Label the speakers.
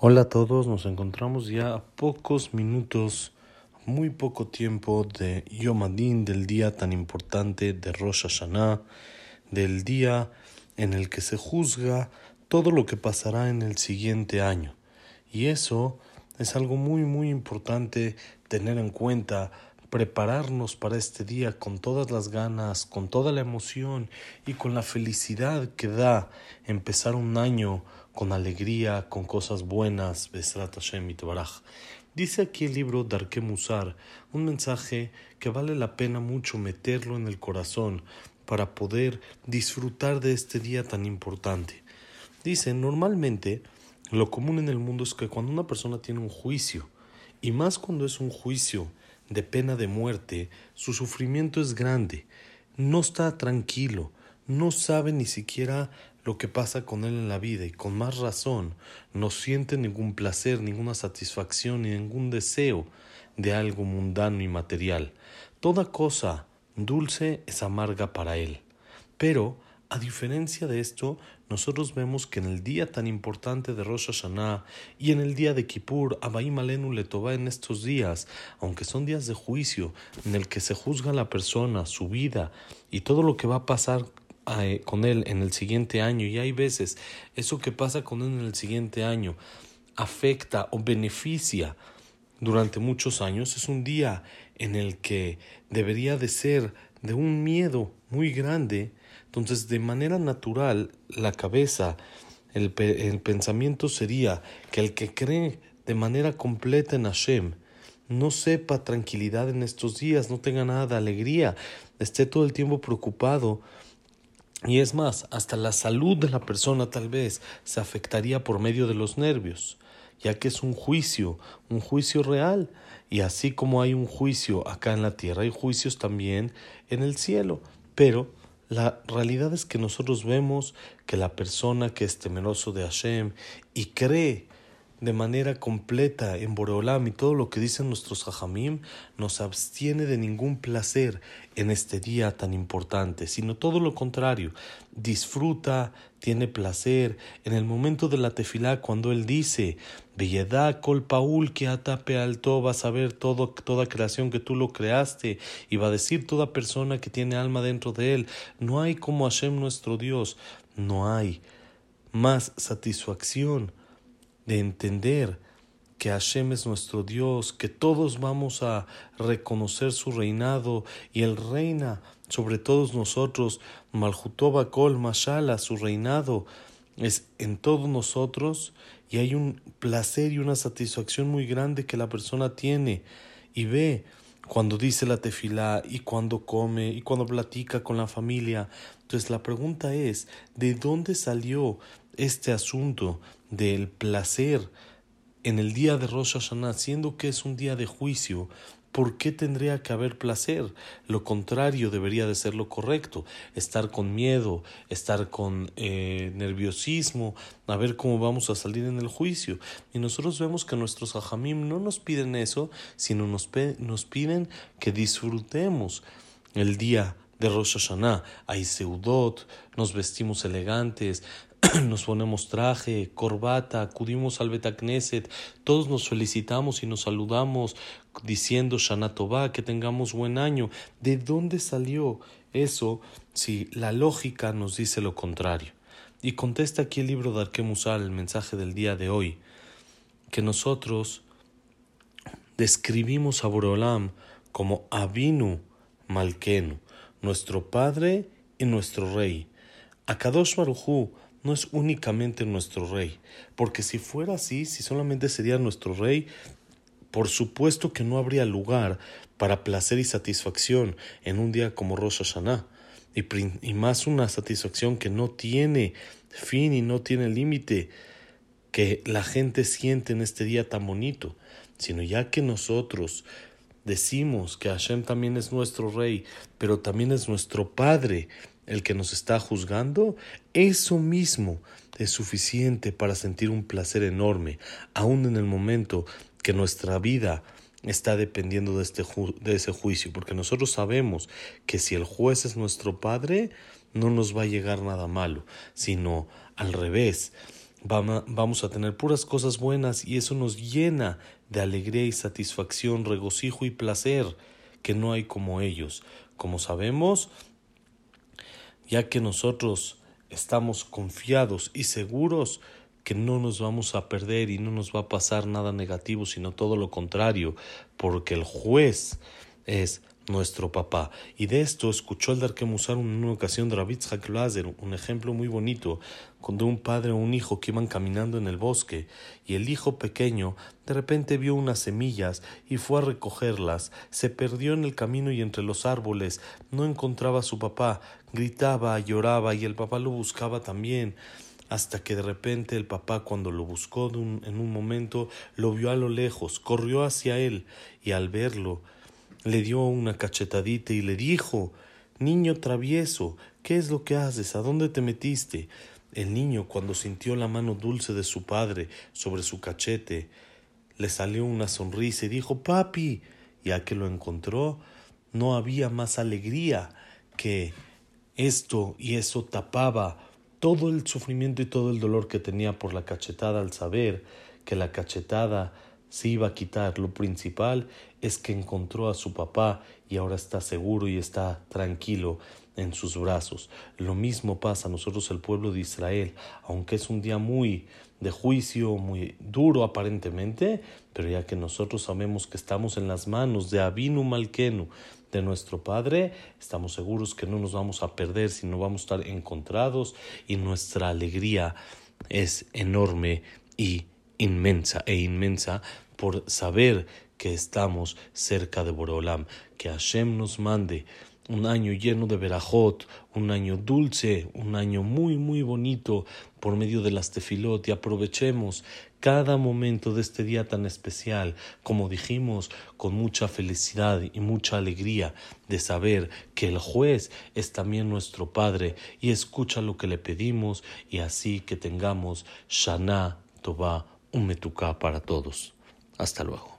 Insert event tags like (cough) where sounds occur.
Speaker 1: Hola a todos, nos encontramos ya a pocos minutos, muy poco tiempo de Yom Adin, del día tan importante de Rosh Hashanah, del día en el que se juzga todo lo que pasará en el siguiente año. Y eso es algo muy muy importante tener en cuenta, prepararnos para este día con todas las ganas, con toda la emoción y con la felicidad que da empezar un año con alegría, con cosas buenas, Besrat Hashem Dice aquí el libro Darke Musar un mensaje que vale la pena mucho meterlo en el corazón para poder disfrutar de este día tan importante. Dice, normalmente lo común en el mundo es que cuando una persona tiene un juicio, y más cuando es un juicio de pena de muerte, su sufrimiento es grande, no está tranquilo, no sabe ni siquiera lo que pasa con él en la vida y con más razón no siente ningún placer, ninguna satisfacción ni ningún deseo de algo mundano y material. Toda cosa dulce es amarga para él. Pero, a diferencia de esto, nosotros vemos que en el día tan importante de Rosh Hashanah y en el día de Kippur, Abaim Alenu le toba en estos días, aunque son días de juicio, en el que se juzga la persona, su vida y todo lo que va a pasar con él en el siguiente año. Y hay veces eso que pasa con él en el siguiente año afecta o beneficia durante muchos años. Es un día en el que debería de ser de un miedo muy grande. Entonces de manera natural la cabeza el, el pensamiento sería que el que cree de manera completa en Hashem no sepa tranquilidad en estos días, no tenga nada de alegría, esté todo el tiempo preocupado y es más, hasta la salud de la persona tal vez se afectaría por medio de los nervios, ya que es un juicio, un juicio real. Y así como hay un juicio acá en la tierra, hay juicios también en el cielo. Pero la realidad es que nosotros vemos que la persona que es temeroso de Hashem y cree de manera completa en Boreolam y todo lo que dicen nuestros hajamim nos abstiene de ningún placer en este día tan importante, sino todo lo contrario, disfruta, tiene placer. En el momento de la tefilá cuando él dice Belledad col paul que atape alto vas a ver todo, toda creación que tú lo creaste y va a decir toda persona que tiene alma dentro de él no hay como Hashem nuestro Dios no hay más satisfacción de entender que Hashem es nuestro Dios, que todos vamos a reconocer su reinado y Él reina sobre todos nosotros, Malhutoba Kol Mashala, su reinado es en todos nosotros y hay un placer y una satisfacción muy grande que la persona tiene y ve cuando dice la tefilá y cuando come y cuando platica con la familia. Entonces la pregunta es, ¿de dónde salió este asunto del placer en el día de Rosh Hashanah, siendo que es un día de juicio, ¿por qué tendría que haber placer? Lo contrario debería de ser lo correcto, estar con miedo, estar con eh, nerviosismo, a ver cómo vamos a salir en el juicio. Y nosotros vemos que nuestros hajamim no nos piden eso, sino nos, nos piden que disfrutemos el día de Rosh Hashanah. Hay seudot, nos vestimos elegantes, (clears throat) nos ponemos traje, corbata, acudimos al Betacneset, todos nos felicitamos y nos saludamos diciendo Shana que tengamos buen año. ¿De dónde salió eso si la lógica nos dice lo contrario? Y contesta aquí el libro de Arkemusal, el mensaje del día de hoy, que nosotros describimos a Borolam como Abinu Malkenu, nuestro Padre y nuestro Rey. Akadosh Baruchu no es únicamente nuestro rey, porque si fuera así, si solamente sería nuestro rey, por supuesto que no habría lugar para placer y satisfacción en un día como Rosh Hashanah, y, y más una satisfacción que no tiene fin y no tiene límite que la gente siente en este día tan bonito, sino ya que nosotros decimos que Hashem también es nuestro rey, pero también es nuestro padre, el que nos está juzgando, eso mismo es suficiente para sentir un placer enorme, aun en el momento que nuestra vida está dependiendo de, este de ese juicio, porque nosotros sabemos que si el juez es nuestro Padre, no nos va a llegar nada malo, sino al revés. vamos a tener puras cosas buenas y eso nos llena de alegría y satisfacción, regocijo y placer, que no hay como ellos. Como sabemos, ya que nosotros estamos confiados y seguros que no nos vamos a perder y no nos va a pasar nada negativo, sino todo lo contrario, porque el juez es nuestro papá. Y de esto escuchó el Darkemusar en una ocasión de Rabbi Lazer, un ejemplo muy bonito, cuando un padre o un hijo que iban caminando en el bosque y el hijo pequeño de repente vio unas semillas y fue a recogerlas, se perdió en el camino y entre los árboles, no encontraba a su papá, gritaba, lloraba y el papá lo buscaba también. Hasta que de repente el papá cuando lo buscó en un momento lo vio a lo lejos, corrió hacia él y al verlo le dio una cachetadita y le dijo Niño travieso, ¿qué es lo que haces? ¿A dónde te metiste? El niño, cuando sintió la mano dulce de su padre sobre su cachete, le salió una sonrisa y dijo Papi, ya que lo encontró, no había más alegría que esto y eso tapaba todo el sufrimiento y todo el dolor que tenía por la cachetada al saber que la cachetada se iba a quitar. Lo principal es que encontró a su papá y ahora está seguro y está tranquilo en sus brazos. Lo mismo pasa a nosotros el pueblo de Israel, aunque es un día muy de juicio, muy duro aparentemente, pero ya que nosotros sabemos que estamos en las manos de Abinu Malkenu, de nuestro Padre, estamos seguros que no nos vamos a perder, sino vamos a estar encontrados y nuestra alegría es enorme y inmensa e inmensa por saber que estamos cerca de Borolam, que Hashem nos mande un año lleno de verajot, un año dulce, un año muy muy bonito por medio de las tefilot. Y aprovechemos cada momento de este día tan especial, como dijimos, con mucha felicidad y mucha alegría de saber que el juez es también nuestro Padre. Y escucha lo que le pedimos y así que tengamos Shana Tova un metuká para todos. Hasta luego.